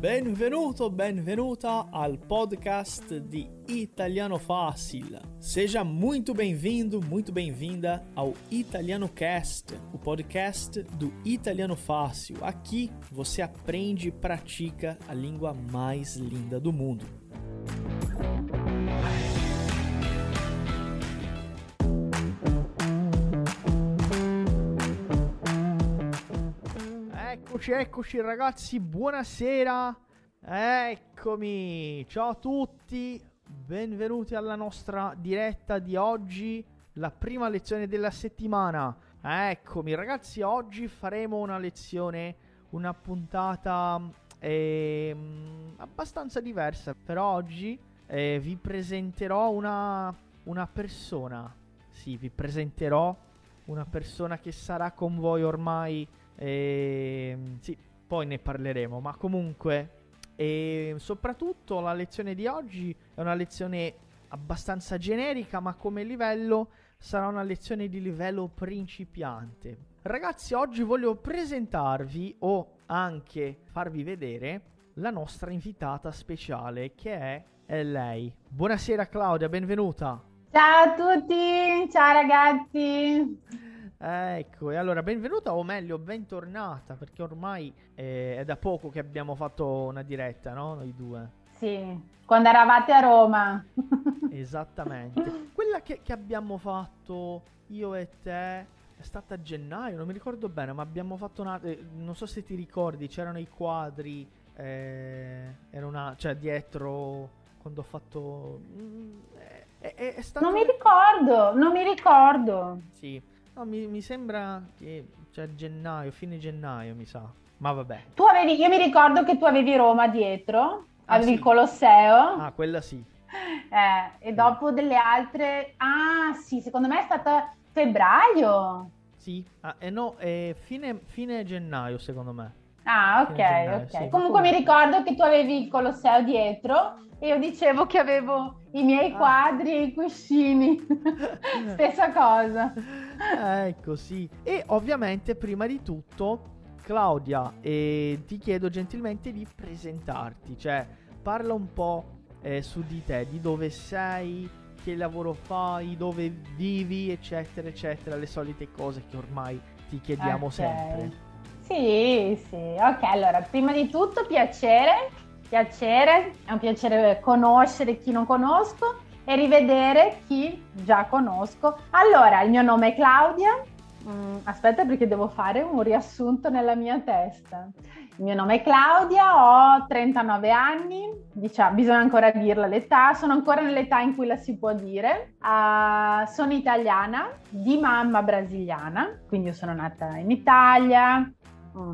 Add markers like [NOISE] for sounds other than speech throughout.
Benvenuto, benvenuta al podcast de Italiano Fácil. Seja muito bem-vindo, muito bem-vinda ao Italiano Cast, o podcast do Italiano Fácil. Aqui você aprende e pratica a língua mais linda do mundo. Eccoci, eccoci ragazzi, buonasera. Eccomi, ciao a tutti, benvenuti alla nostra diretta di oggi, la prima lezione della settimana. Eccomi ragazzi, oggi faremo una lezione, una puntata eh, abbastanza diversa. Per oggi eh, vi presenterò una, una persona. Sì, vi presenterò una persona che sarà con voi ormai e, ehm, sì, poi ne parleremo, ma comunque, e soprattutto la lezione di oggi è una lezione abbastanza generica, ma come livello sarà una lezione di livello principiante. Ragazzi, oggi voglio presentarvi o anche farvi vedere la nostra invitata speciale che è, è lei. Buonasera Claudia, benvenuta. Ciao a tutti, ciao ragazzi. Ecco, e allora benvenuta o meglio bentornata perché ormai eh, è da poco che abbiamo fatto una diretta, no? Noi due. Sì, quando eravate a Roma. [LAUGHS] Esattamente. Quella che, che, abbiamo fatto io e te è stata a gennaio, non mi ricordo bene, ma abbiamo fatto una... Eh, non so se ti ricordi, c'erano i quadri, eh, era una... cioè dietro quando ho fatto... Mm, è, è, è stato... Non mi ricordo, non mi ricordo. Sì, No, mi, mi sembra che cioè gennaio, fine gennaio, mi sa. Ma vabbè. Tu avevi, io mi ricordo che tu avevi Roma dietro, ah, avevi sì. il Colosseo. Ah, quella sì. [LAUGHS] Eh, e dopo delle altre... Ah, sì, secondo me è stata febbraio. Sì, ah, eh no, eh, fine, fine gennaio secondo me. Ah, ok, gennaio, ok. Sì, Comunque mi ricordo che tu avevi il Colosseo dietro e io dicevo che avevo i miei ah. quadri e i cuscini. [LAUGHS] Stessa cosa. Ecco, sì. E ovviamente, prima di tutto, Claudia, eh, ti chiedo gentilmente di presentarti, cioè parla un po' eh, su di te, di dove sei, che lavoro fai, dove vivi, eccetera, eccetera, le solite cose che ormai ti chiediamo okay. sempre. Sì, sì, ok, allora, prima di tutto piacere, piacere, è un piacere conoscere chi non conosco e rivedere chi già conosco. Allora, il mio nome è Claudia. Mm, aspetta perché devo fare un riassunto nella mia testa. Il mio nome è Claudia, ho 39 anni, diciamo, bisogna ancora dirla l'età, sono ancora nell'età in cui la si può dire. Uh, sono italiana, di mamma brasiliana, quindi io sono nata in Italia,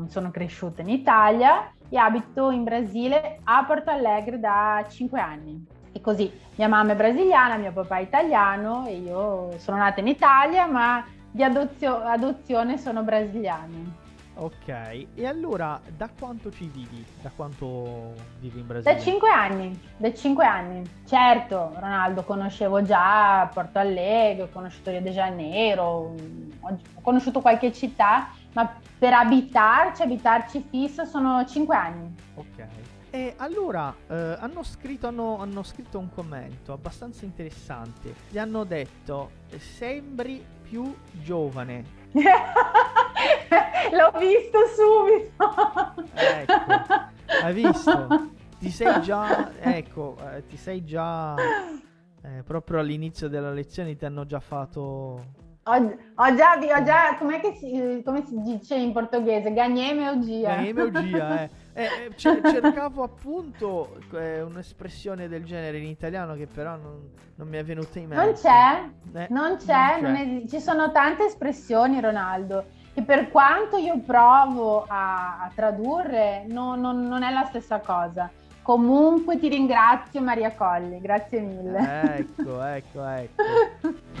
sono cresciuta in Italia e abito in Brasile a Porto Alegre da 5 anni. E così, mia mamma è brasiliana, mio papà è italiano e io sono nata in Italia, ma di adozio- adozione sono brasiliana. Ok, e allora da quanto ci vivi? Da quanto vivi in Brasile? Da 5 anni, da 5 anni. Certo, Ronaldo conoscevo già Porto Alegre, ho conosciuto Rio de Janeiro, ho conosciuto qualche città, ma per abitarci, abitarci fisso sono 5 anni. Ok. E allora eh, hanno, scritto, hanno, hanno, scritto, un commento abbastanza interessante. Gli hanno detto: Sembri più giovane. [LAUGHS] L'ho visto subito. ecco, hai visto? Ti sei già, [LAUGHS] ecco, eh, ti sei già eh, proprio all'inizio della lezione ti hanno già fatto ho, ho, già, ho già si, come si dice in portoghese? Gagneme o gia? Gagneme o gia, eh. [LAUGHS] eh, eh cercavo appunto eh, un'espressione del genere in italiano che però non, non mi è venuta in mente. Non c'è, eh, non c'è, non c'è. Non ci sono tante espressioni Ronaldo che per quanto io provo a, a tradurre non, non è la stessa cosa. Comunque ti ringrazio Maria Colli, grazie mille. Ecco, ecco, ecco. [LAUGHS]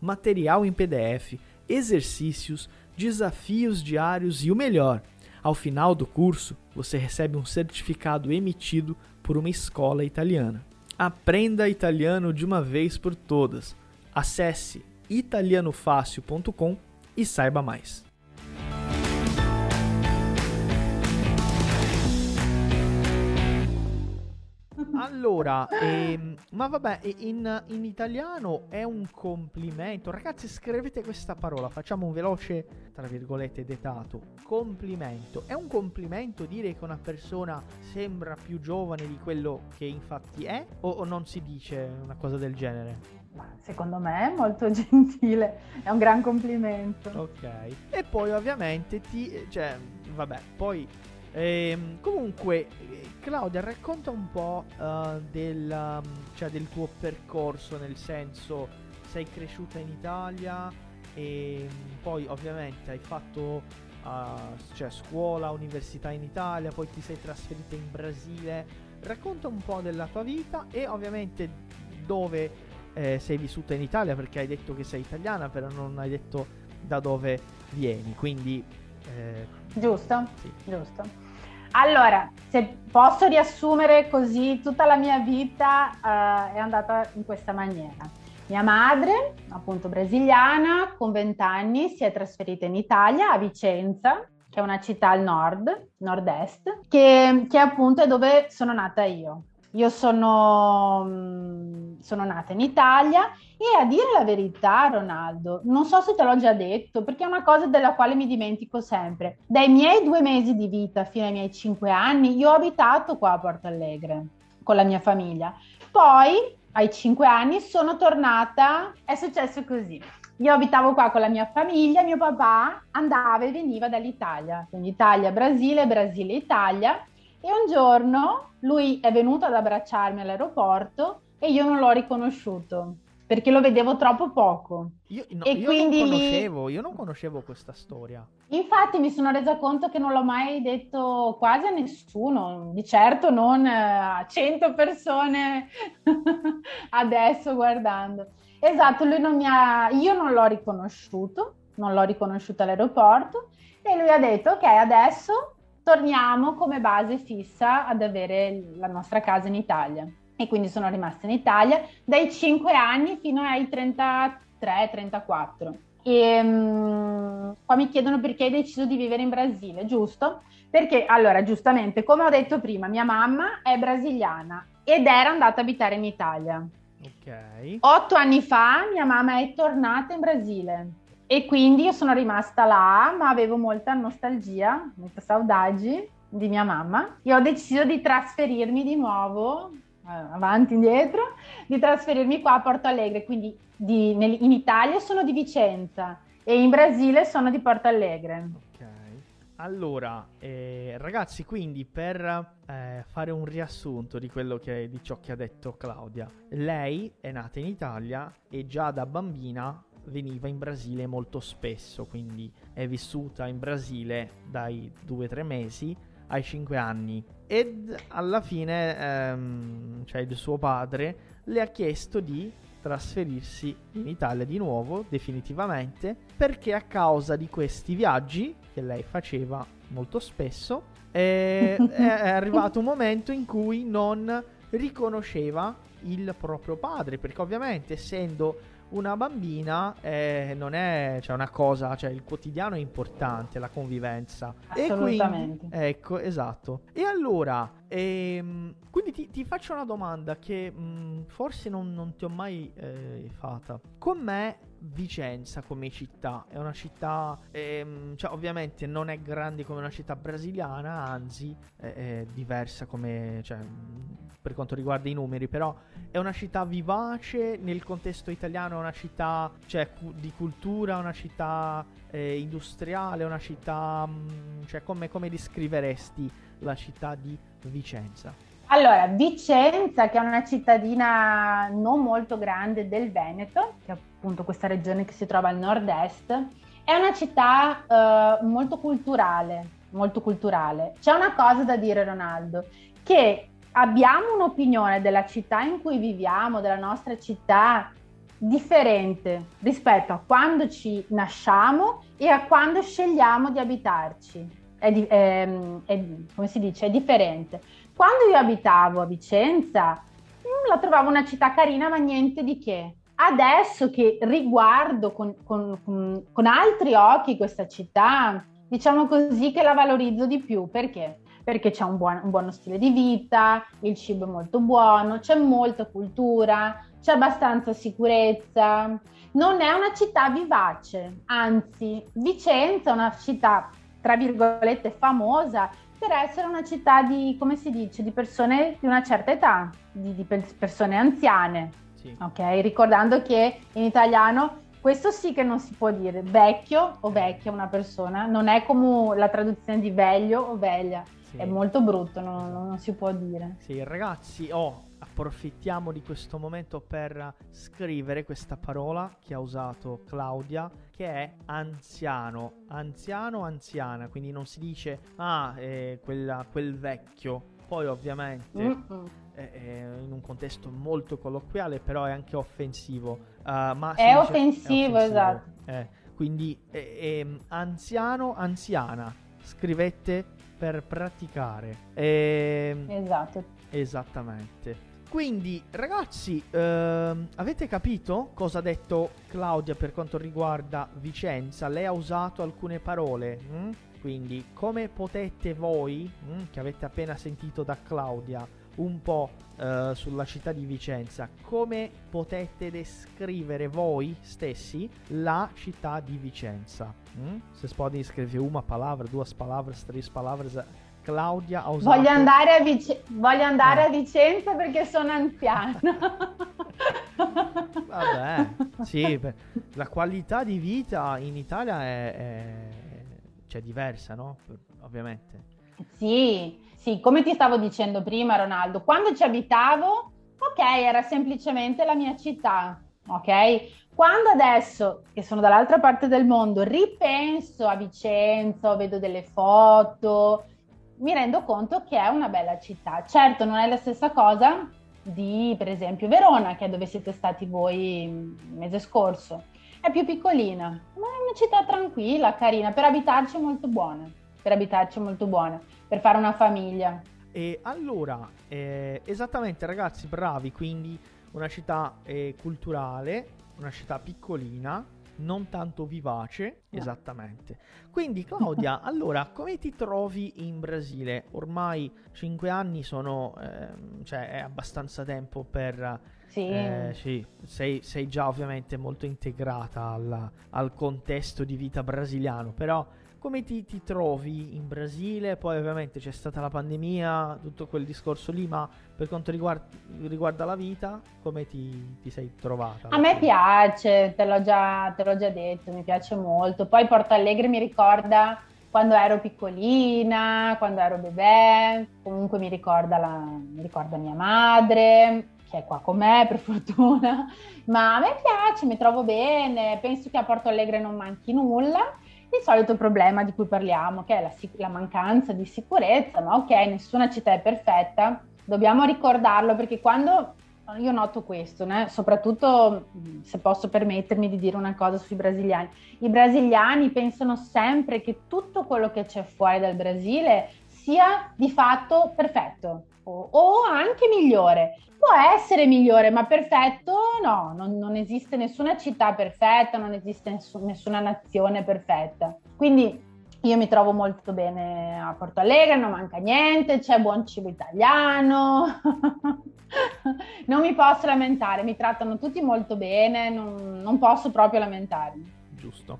Material em PDF, exercícios, desafios diários e o melhor, ao final do curso, você recebe um certificado emitido por uma escola italiana. Aprenda italiano de uma vez por todas. Acesse italianofácil.com e saiba mais. Allora, ehm, ma vabbè, in, in, italiano è un complimento. Ragazzi, scrivete questa parola, facciamo un veloce, tra virgolette, detato. Complimento. È un complimento dire che una persona sembra più giovane di quello che infatti è? O, o non si dice una cosa del genere? secondo me è molto [LAUGHS] gentile, è un gran complimento. Ok. E poi ovviamente ti... cioè, vabbè, poi Ehm, comunque, Claudia, racconta un po' uh, del, um, cioè del tuo percorso, nel senso, sei cresciuta in Italia e poi ovviamente hai fatto uh, cioè, scuola, università in Italia, poi ti sei trasferita in Brasile. Racconta un po' della tua vita e ovviamente dove eh, sei vissuta in Italia, perché hai detto che sei italiana, però non hai detto da dove vieni, quindi... Eh, giusto, sì. giusto. Allora, se posso riassumere così, tutta la mia vita uh, è andata in questa maniera. Mia madre, appunto brasiliana, con 20 anni si è trasferita in Italia, a Vicenza, che è una città al nord, nord-est, che, che appunto è dove sono nata io. Io sono, mm, sono, nata in Italia e a dire la verità, Ronaldo, non so se te l'ho già detto, perché è una cosa della quale mi dimentico sempre. Dai miei due mesi di vita fino ai miei cinque anni, io ho abitato qua a Porto Alegre con la mia famiglia. Poi, ai cinque anni, sono tornata, è successo così. Io abitavo qua con la mia famiglia, mio papà andava e veniva dall'Italia, quindi Italia, Brasile, Brasile, Italia e un giorno lui è venuto ad abbracciarmi all'aeroporto e io non l'ho riconosciuto perché lo vedevo troppo poco. Io, no, e io quindi non conoscevo, io non conoscevo questa storia. Infatti mi sono resa conto che non l'ho mai detto quasi a nessuno, di certo non a 100 persone [LAUGHS] adesso guardando. Esatto, lui non mi ha, io non l'ho riconosciuto, non l'ho riconosciuto all'aeroporto e lui ha detto ok adesso torniamo come base fissa ad avere la nostra casa in Italia. E quindi sono rimasta in Italia dai 5 anni fino ai 33-34. E um, qua mi chiedono perché hai deciso di vivere in Brasile, giusto? Perché allora, giustamente, come ho detto prima, mia mamma è brasiliana ed era andata a abitare in Italia. Ok. Otto anni fa mia mamma è tornata in Brasile e quindi io sono rimasta là, ma avevo molta nostalgia, molta saudade di mia mamma. E ho deciso di trasferirmi di nuovo eh, avanti e indietro, di trasferirmi qua a Porto Alegre, quindi di, nel, in Italia sono di Vicenza e in Brasile sono di Porto Alegre. Ok, allora eh, ragazzi, quindi per eh, fare un riassunto di che di ciò che ha detto Claudia, lei è nata in Italia e già da bambina veniva in Brasile molto spesso, quindi è vissuta in Brasile dai 2-3 mesi ai 5 anni. Ed alla fine ehm, cioè il suo padre le ha chiesto di trasferirsi in Italia di nuovo definitivamente perché a causa di questi viaggi che lei faceva molto spesso [LAUGHS] è, è arrivato un momento in cui non riconosceva il proprio padre perché ovviamente essendo una bambina eh, non è cioè, una cosa, cioè il quotidiano è importante, la convivenza. Assolutamente. E quindi, ecco, esatto. E allora, ehm, quindi ti, ti, faccio una domanda che mh, mm, forse non, non, ti ho mai eh, fatta. Com'è Vicenza come città? È una città, ehm, cioè ovviamente non è grande come una città brasiliana, anzi è, è diversa come, cioè, per quanto riguarda i numeri, però è una città vivace nel contesto italiano, è una città cioè, cu- di cultura, una città eh, industriale, una città... Mm, cioè come, come descriveresti la città di Vicenza? Allora, Vicenza, che è una cittadina non molto grande del Veneto, che è appunto questa regione che si trova al nord-est, è una città eh, molto culturale, molto culturale. C'è una cosa da dire, Ronaldo, che abbiamo un'opinione della città in cui viviamo, della nostra città, differente rispetto a quando ci nasciamo e a quando scegliamo di abitarci. È, è, è, come si dice, è differente. Quando io abitavo a Vicenza, mm, la trovavo una città carina, ma niente di che. Adesso che riguardo con, con, con, con altri occhi questa città, diciamo così che la valorizzo di più. Perché? Perché c'è un, buon, un buono stile di vita, il cibo è molto buono, c'è molta cultura, c'è abbastanza sicurezza. Non è una città vivace, anzi, Vicenza è una città, tra virgolette, famosa per essere una città di, come si dice, di persone di una certa età, di, di persone anziane. Sì. Ok, ricordando che in italiano questo sì che non si può dire, vecchio o vecchia una persona, non è come la traduzione di veglio o veglia, sì. è molto brutto, non, non, si può dire. Sì, ragazzi, oh, approfittiamo di questo momento per scrivere questa parola che ha usato Claudia, che è anziano, anziano, anziana, quindi non si dice ah, eh, quella, quel vecchio. Poi ovviamente è in un contesto molto colloquiale, però è anche offensivo. Uh, è, offensivo, è offensivo, esatto. Eh, quindi anziano, anziana, scrivete per praticare. esatto. Esattamente. Quindi, ragazzi, ehm, avete capito cosa ha detto Claudia per quanto riguarda Vicenza? Lei ha usato alcune parole. Hm? Quindi, come potete voi, hm, che avete appena sentito da Claudia, un po' eh, sulla città di Vicenza, come potete descrivere voi stessi la città di Vicenza? Hm? Se spodem scrivere una parola, due parole, tre parole Claudia ha usato... Voglio andare a, Vic- voglio andare eh. a Vicenza perché sono anziana. Vabbè, sì, la qualità di vita in Italia è, è cioè, diversa, no? Ovviamente. Sì, sì, come ti stavo dicendo prima, Ronaldo, quando ci abitavo, ok, era semplicemente la mia città, ok? Quando adesso, che sono dall'altra parte del mondo, ripenso a Vicenza, vedo delle foto, mi rendo conto che è una bella città. Certo, non è la stessa cosa di, per esempio, Verona, che è dove siete stati voi il mese scorso. È più piccolina, ma è una città tranquilla, carina, per abitarci molto buona, per abitarci molto buona, per fare una famiglia. E allora, eh, esattamente ragazzi, bravi, quindi una città eh, culturale, una città piccolina, non tanto vivace, no. esattamente. Quindi Claudia, [LAUGHS] allora come ti trovi in Brasile? Ormai 5 anni sono, eh, cioè è abbastanza tempo per... Sì. Eh, sì sei, sei, già ovviamente molto integrata al, al contesto di vita brasiliano, però come ti, ti, trovi in Brasile? Poi ovviamente c'è stata la pandemia, tutto quel discorso lì, ma per quanto riguarda, riguarda la vita, come ti, ti sei trovata? A me piace, te l'ho, già, te l'ho già detto, mi piace molto. Poi Porto Alegre mi ricorda quando ero piccolina, quando ero bebè, comunque mi ricorda, la, mi ricorda mia madre, che è qua con me per fortuna, ma a me piace, mi trovo bene, penso che a Porto Alegre non manchi nulla il solito problema di cui parliamo, che è la, la mancanza di sicurezza, ma ok, nessuna città è perfetta, dobbiamo ricordarlo perché quando io noto questo, né? soprattutto se posso permettermi di dire una cosa sui brasiliani. I brasiliani pensano sempre che tutto quello che c'è fuori dal Brasile sia di fatto perfetto o, o anche migliore. Può essere migliore, ma perfetto no, non, non esiste nessuna città perfetta, non esiste nessun, nessuna nazione perfetta. Quindi io mi trovo molto bene a Porto Alegre, non manca niente, c'è buon cibo italiano, [LAUGHS] non mi posso lamentare, mi trattano tutti molto bene, non, non posso proprio lamentarmi. Giusto.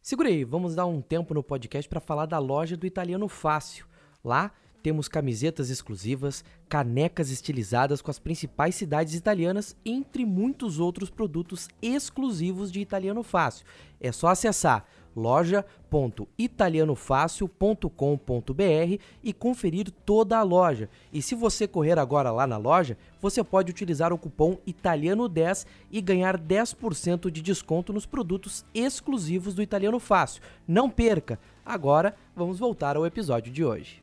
Segura aí, vamos dar um tempo no podcast para falar da loja do Italiano Fácil. Lá temos camisetas exclusivas, canecas estilizadas com as principais cidades italianas, entre muitos outros produtos exclusivos de Italiano Fácil. É só acessar loja.italianofácil.com.br e conferir toda a loja. E se você correr agora lá na loja, você pode utilizar o cupom Italiano10 e ganhar 10% de desconto nos produtos exclusivos do Italiano Fácil. Não perca! Agora vamos voltar ao episódio de hoje.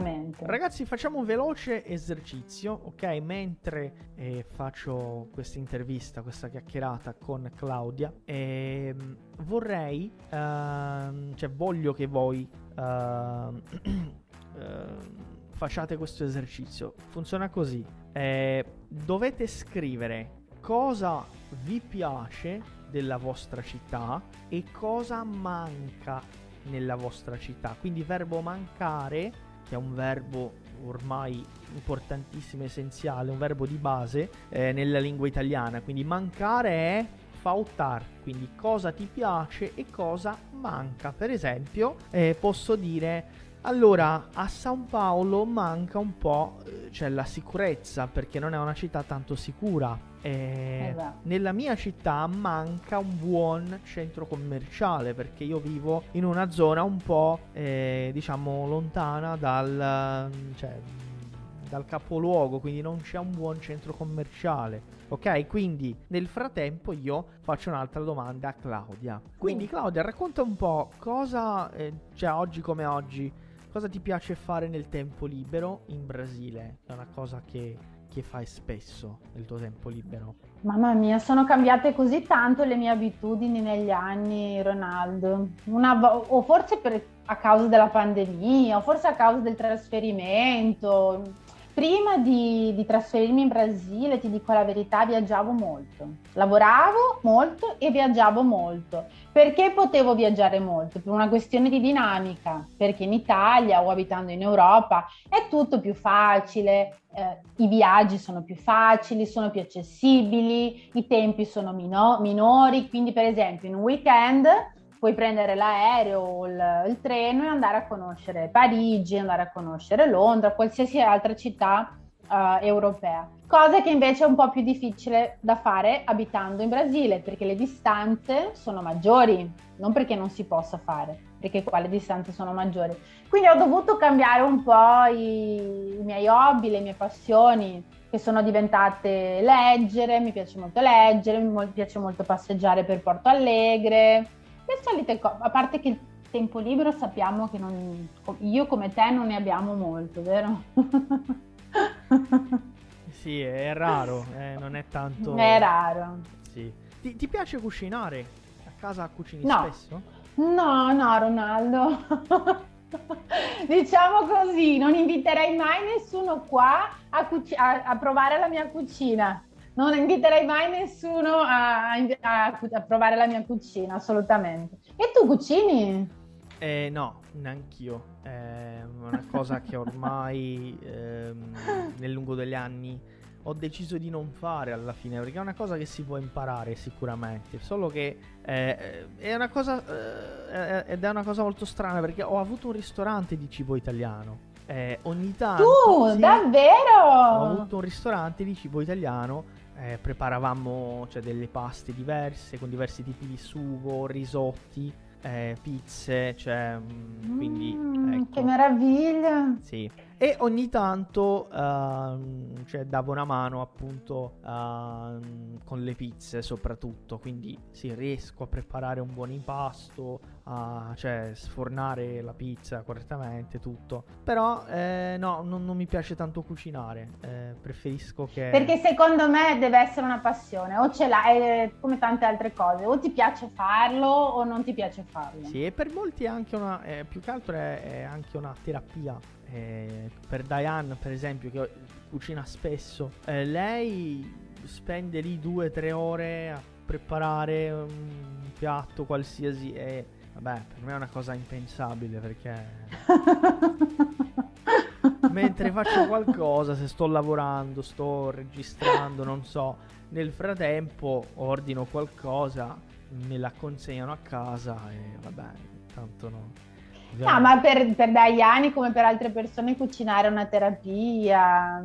Veramente. Ragazzi, facciamo un veloce esercizio, ok? Mentre eh, faccio questa intervista, questa chiacchierata con Claudia, eh, vorrei, uh, cioè voglio che voi uh, uh, [CLEARS THROAT] facciate questo esercizio. Funziona così. Eh, dovete scrivere cosa vi piace della vostra città e cosa manca nella vostra città. Quindi verbo mancare che è un verbo ormai importantissimo, essenziale, un verbo di base eh, nella lingua italiana. Quindi mancare è faltar, quindi cosa ti piace e cosa manca. Per esempio, eh, posso dire allora, a San Paolo manca un po', eh, cioè la sicurezza, perché non è una città tanto sicura. Eh, esatto. Nella mia città manca un buon centro commerciale perché io vivo in una zona un po' eh, diciamo lontana dal, cioè, dal capoluogo, quindi non c'è un buon centro commerciale. Ok, quindi nel frattempo io faccio un'altra domanda a Claudia. Quindi Claudia, racconta un po' cosa, eh, cioè oggi come oggi, cosa ti piace fare nel tempo libero in Brasile? È una cosa che che fai spesso nel tuo tempo libero? Mamma mia, sono cambiate così tanto le mie abitudini negli anni, Ronaldo. Una, o forse per, a causa della pandemia, o forse a causa del trasferimento prima di, di, trasferirmi in Brasile, ti dico la verità, viaggiavo molto. Lavoravo molto e viaggiavo molto. Perché potevo viaggiare molto? Per una questione di dinamica, perché in Italia o abitando in Europa è tutto più facile, eh, i viaggi sono più facili, sono più accessibili, i tempi sono mino- minori, quindi per esempio in un weekend puoi prendere l'aereo o il, il, treno e andare a conoscere Parigi, andare a conoscere Londra, qualsiasi altra città uh, europea. Cosa che invece è un po' più difficile da fare abitando in Brasile, perché le distanze sono maggiori, non perché non si possa fare, perché qua le distanze sono maggiori. Quindi ho dovuto cambiare un po' i, i miei hobby, le mie passioni, che sono diventate leggere, mi piace molto leggere, mi piace molto passeggiare per Porto Alegre, le solite cose, a parte che il tempo libero sappiamo che non, io come te non ne abbiamo molto, vero? [LAUGHS] [LAUGHS] sì, è raro, eh, non è tanto... È raro. Sì. Ti, ti piace cucinare? A casa cucini no. spesso? No, no, Ronaldo. [LAUGHS] diciamo così, non inviterei mai nessuno qua a, cuci- a, a provare la mia cucina non inviterei mai nessuno a, a, a, provare la mia cucina, assolutamente. E tu cucini? Eh, no, neanch'io. È una cosa che ormai ehm, nel lungo degli anni ho deciso di non fare alla fine, perché è una cosa che si può imparare sicuramente, solo che eh, è una cosa eh, ed è una cosa molto strana perché ho avuto un ristorante di cibo italiano. Eh, ogni tanto Tu, sì, davvero? Ho avuto un ristorante di cibo italiano eh, preparavamo cioè, delle paste diverse con diversi tipi di sugo, risotti, eh, pizze, cioè, mm, quindi... Mm, ecco. Che meraviglia! Sì. E ogni tanto uh, cioè, davo una mano appunto uh, con le pizze soprattutto, quindi sì, riesco a preparare un buon impasto, a cioè, sfornare la pizza correttamente, tutto. Però eh, no, non, non, mi piace tanto cucinare, eh, preferisco che... Perché secondo me deve essere una passione, o ce l'hai eh, come tante altre cose, o ti piace farlo o non ti piace farlo. Sì, e per molti è anche una, eh, più che altro è, è anche una terapia eh, per Diane, per esempio, che cucina spesso, eh, lei spende lì due o tre ore a preparare un piatto qualsiasi e vabbè, per me è una cosa impensabile perché [LAUGHS] mentre faccio qualcosa, se sto lavorando, sto registrando, non so, nel frattempo ordino qualcosa, me la consegnano a casa e vabbè, tanto no. No, ma per, per Daiani come per altre persone cucinare è una terapia.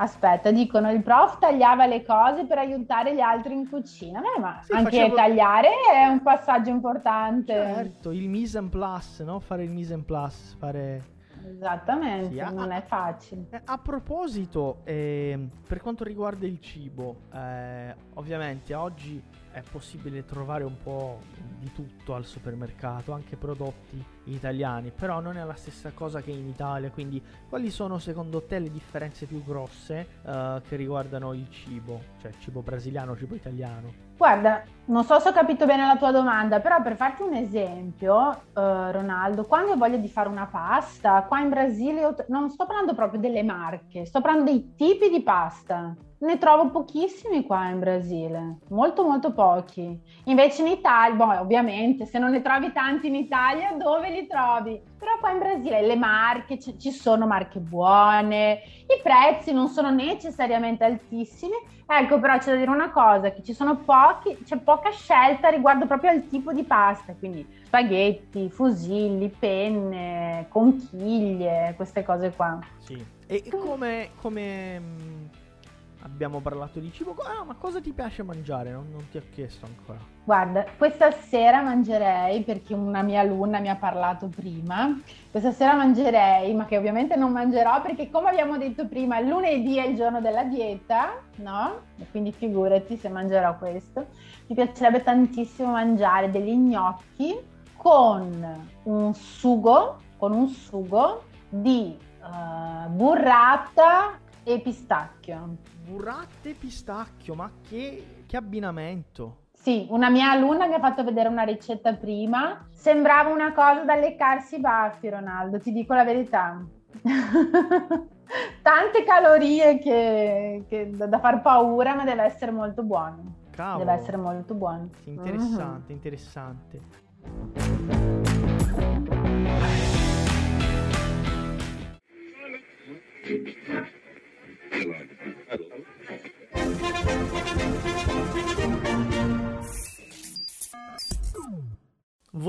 Aspetta, dicono il prof tagliava le cose per aiutare gli altri in cucina. Beh, ma Sì, anche facevo- tagliare è un passaggio importante. Certo, il mise en place, no? Fare il mise en place, fare... Esattamente, ah, non è facile. Eh, A proposito, ehm, per quanto riguarda il cibo, eh, ovviamente oggi è possibile trovare un po' di tutto al supermercato, anche prodotti italiani, però non è la stessa cosa che in Italia, quindi quali sono secondo te le differenze più grosse eh, che riguardano il cibo, cioè cibo brasiliano, cibo italiano? Guarda, non so se ho capito bene la tua domanda, però per farti un esempio, eh, Ronaldo, quando ho voglia di fare una pasta, qua in Brasile non sto parlando proprio delle marche, sto parlando dei tipi di pasta. Ne trovo pochissimi qua in Brasile, molto molto pochi. Invece in Italia, boh, ovviamente, se non ne trovi tanti in Italia, dove li trovi? Però qua in Brasile le marche, ci- ci sono marche buone, i prezzi non sono necessariamente altissimi, Ecco, però c'è da dire una cosa, che ci sono pochi, c'è poca scelta riguardo proprio al tipo di pasta, quindi spaghetti, fusilli, penne, conchiglie, queste cose qua. Sì. E come, come mm, abbiamo parlato di cibo, ah, ma cosa ti piace mangiare? Non, non ti ho chiesto ancora. Guarda, questa sera mangerei, perché una mia alunna mi ha parlato prima, questa sera mangerei, ma che ovviamente non mangerò perché come abbiamo detto prima, lunedì è il giorno della dieta, no? E quindi figurati se mangerò questo. Mi piacerebbe tantissimo mangiare degli gnocchi con un sugo, con un sugo di eh, burrata e pistacchio. Burrate e pistacchio, ma che, che abbinamento! Sì, una mia alunna mi ha fatto vedere una ricetta prima. Sembrava una cosa da leccarsi i baffi, Ronaldo, ti dico la verità. [LAUGHS] Tante calorie che, che da, da far paura, ma deve essere molto buono. Cavolo! Deve essere molto buono. Interessante, interessante.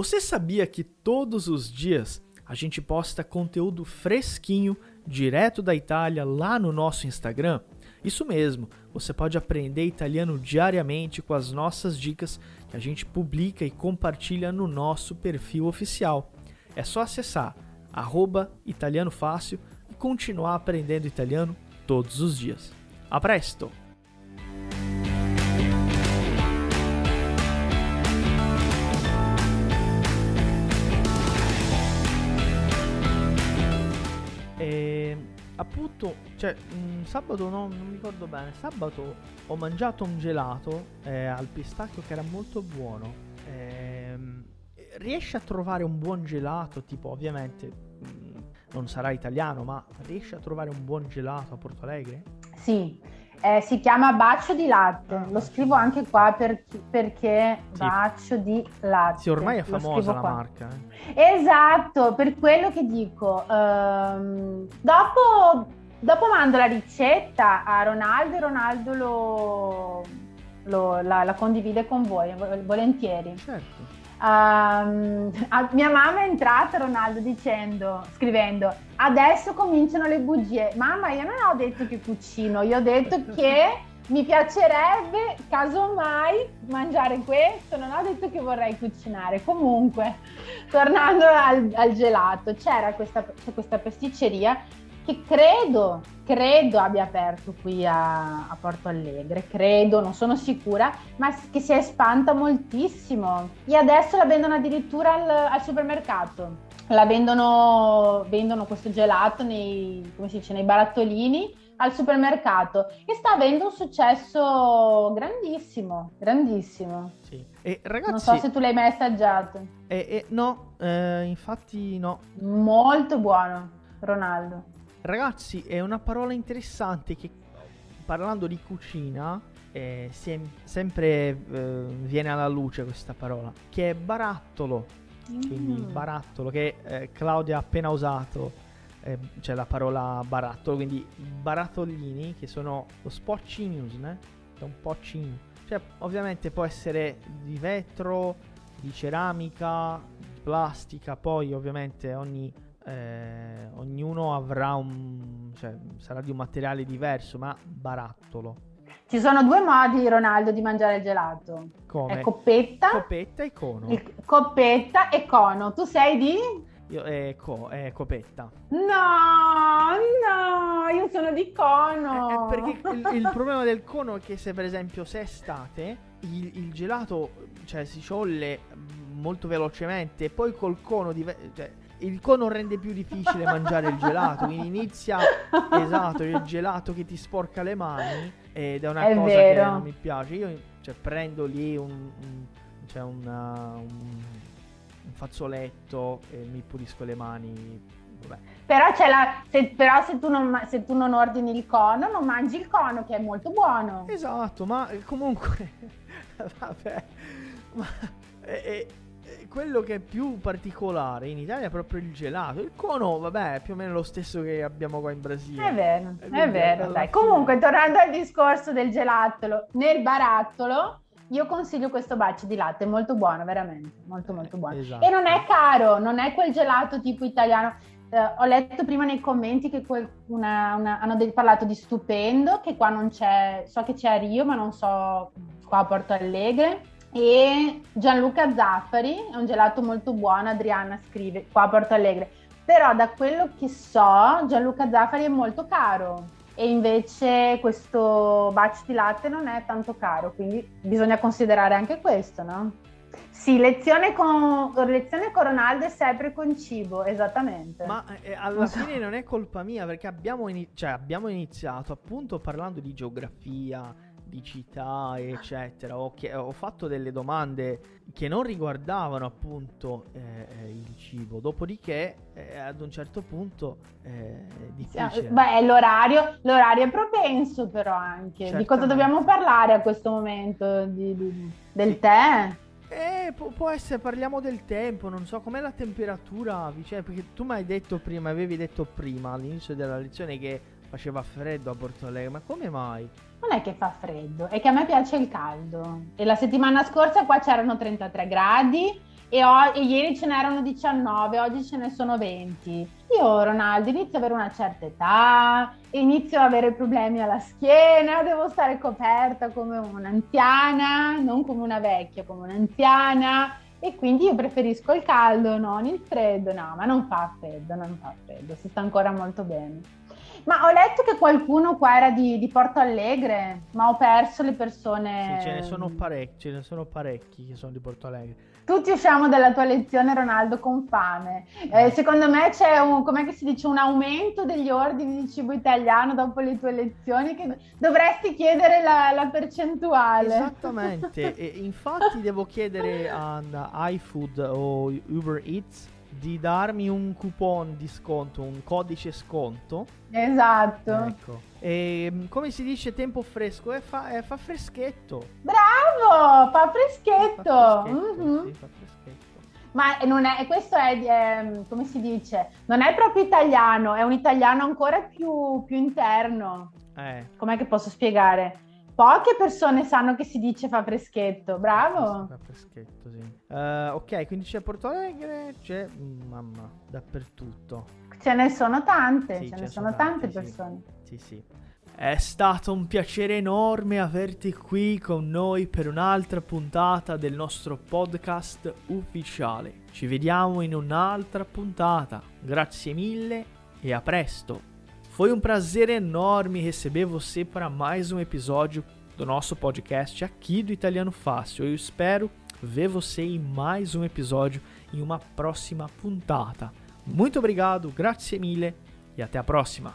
Você sabia que todos os dias a gente posta conteúdo fresquinho, direto da Itália, lá no nosso Instagram? Isso mesmo, você pode aprender italiano diariamente com as nossas dicas que a gente publica e compartilha no nosso perfil oficial. É só acessar arroba italiano fácil e continuar aprendendo italiano todos os dias. A presto! Appunto, cioè, mh, sabato no, non mi ricordo bene. Sabato ho mangiato un gelato eh, al pistacchio che era molto buono. Ehm, riesci a trovare un buon gelato? Tipo, ovviamente mh, non sarà italiano, ma riesci a trovare un buon gelato a Porto Alegre? Sì, eh, si chiama bacio di latte. Ah, Lo scrivo anche qua per- perché Sì. bacio di latte. Sì, ormai è famosa la qua. marca. eh. Esatto, per quello che dico. ehm, dopo, dopo mando la ricetta a Ronaldo e Ronaldo lo, lo- la, la condivide con voi, vo- volentieri. Certo. Ehm, a- mia mamma è entrata, Ronaldo, dicendo, scrivendo, adesso cominciano le bugie. Mamma, io non ho detto che cucino, io ho detto che mi piacerebbe, casomai, mangiare questo, non ho detto che vorrei cucinare. Comunque, tornando al, al gelato, c'era questa, questa pasticceria che credo, credo abbia aperto qui a, a Porto Alegre, credo, non sono sicura, ma che si è espanta moltissimo e adesso la vendono addirittura al, al supermercato. La vendono, vendono questo gelato nei, come si dice, nei barattolini al supermercato e sta avendo un successo grandissimo, grandissimo. Sì. E ragazzi, Non so se tu l'hai mai assaggiato. eh, eh, no, eh, infatti no. Molto buono, Ronaldo. Ragazzi, è una parola interessante che parlando di cucina eh, sem- sempre eh, viene alla luce questa parola, che è barattolo. Quindi Mm. barattolo che eh, Claudia ha appena usato eh, c'è la parola barattolo, quindi barattolini che sono lo spoccinus, né? È un po' cin. Cioè, ovviamente può essere di vetro, di ceramica, di plastica, poi ovviamente ogni, eh, ognuno avrà un... cioè sarà di un materiale diverso, ma barattolo. Ci sono due modi, Ronaldo, di mangiare il gelato. Come? È coppetta, Coppetta e cono. il- coppetta e cono. Tu sei di? Io, è, co- è copetta. No, no, io sono di cono. Eh, eh, perché il, il [LAUGHS] problema del cono è che se per esempio se è estate il, il gelato cioè, si scioglie molto velocemente e poi col cono dive- cioè, il cono rende più difficile mangiare il gelato quindi inizia esatto il gelato che ti sporca le mani ed è una È cosa vero. che non mi piace io cioè, prendo lì un, un- cioè una- un, un fazzoletto e mi pulisco le mani Però, c'è la, se, però se, tu non, se tu non ordini il cono, non mangi il cono, che è molto buono. Esatto, ma eh, comunque, [LAUGHS] vabbè, ma eh, quello che è più particolare in Italia è proprio il gelato. Il cono, vabbè, è più o meno lo stesso che abbiamo qua in Brasile. È vero, E è vero. Dai. fine- Comunque, tornando al discorso del gelattolo, nel barattolo, io consiglio questo bacio di latte, è molto buono, veramente, molto molto buono. Esatto. E non è caro, non è quel gelato tipo italiano. Eh, ho letto prima nei commenti che quel- una- una- hanno de- parlato di stupendo, che qua non c'è, so che c'è a Rio, ma non so qua a Porto Alegre. E Gianluca Zaffari è un gelato molto buono, Adriana scrive qua a Porto Alegre. Però da quello che so, Gianluca Zaffari è molto caro e invece questo batch di latte non è tanto caro, quindi bisogna considerare anche questo, no? Sì, lezione con, lezione con Ronaldo è sempre con cibo, esattamente. Ma eh, alla Non so. fine non è colpa mia perché abbiamo, ini- cioè, abbiamo iniziato appunto parlando di geografia, di città, eccetera. Ho, chie- ho fatto delle domande che non riguardavano appunto eh, eh, il cibo. Dopodiché, eh, ad un certo punto, eh, è difficile. Beh, l'orario, l'orario è propenso però anche. Di cosa Certamente. dobbiamo parlare a questo momento? Di- di- del Sì. tè? Eh, pu- può essere, parliamo del tempo, non so com'è la temperatura vicino, perché tu mi hai detto prima, avevi detto prima all'inizio della lezione che faceva freddo a Porto Alegre, ma come mai? Non è che fa freddo, è che a me piace il caldo. E la settimana scorsa qua c'erano 33 gradi e, o- e ieri ce n'erano 19, oggi ce ne sono 20. Io, Ronaldo, inizio ad avere una certa età, inizio ad avere problemi alla schiena, devo stare coperta come un'anziana, non come una vecchia, come un'anziana. E quindi io preferisco il caldo, non il freddo. No, ma non fa freddo, non fa freddo, si sta ancora molto bene. Ma ho letto che qualcuno qua era di, di Porto Alegre, ma ho perso le persone. Sì, ce ne sono parecchi, ce ne sono parecchi che sono di Porto Alegre. Tutti usciamo dalla tua lezione, Ronaldo, con fame. Eh, secondo me c'è un, dice, un aumento degli ordini di cibo italiano dopo le tue lezioni che dovresti chiedere la, la percentuale. Esattamente, [LAUGHS] e infatti devo chiedere a iFood o Uber Eats di darmi un coupon di sconto, un codice sconto. Esatto. Ecco. E mm, come si dice tempo fresco? Eh, fa, eh, fa freschetto. Bravo, fa Fa freschetto. freschetto, Mhm. sì, fa freschetto. Ma non è, questo è, ehm, come si dice, non è proprio italiano, è un italiano ancora più, più interno. Eh, Com'è che posso spiegare? Poche persone sanno che si dice fa freschetto, bravo. Fa freschetto, sì. Eh, ok, quindi c'è Porto Alegre, c'è mm, mamma dappertutto. Ce ne sono tante, Sì, ce ce ne sono sono tante tanti, sì. persone. Sì, sì. È stato un piacere enorme averti qui con noi per un'altra puntata del nostro podcast ufficiale. Ci vediamo in un'altra puntata. Grazie mille e a presto. Foi um prazer enorme receber você para mais um episódio do nosso podcast aqui do Italiano Fácil. Eu espero ver você em mais um episódio em uma próxima puntata. Muito obrigado, grazie mille e até a próxima.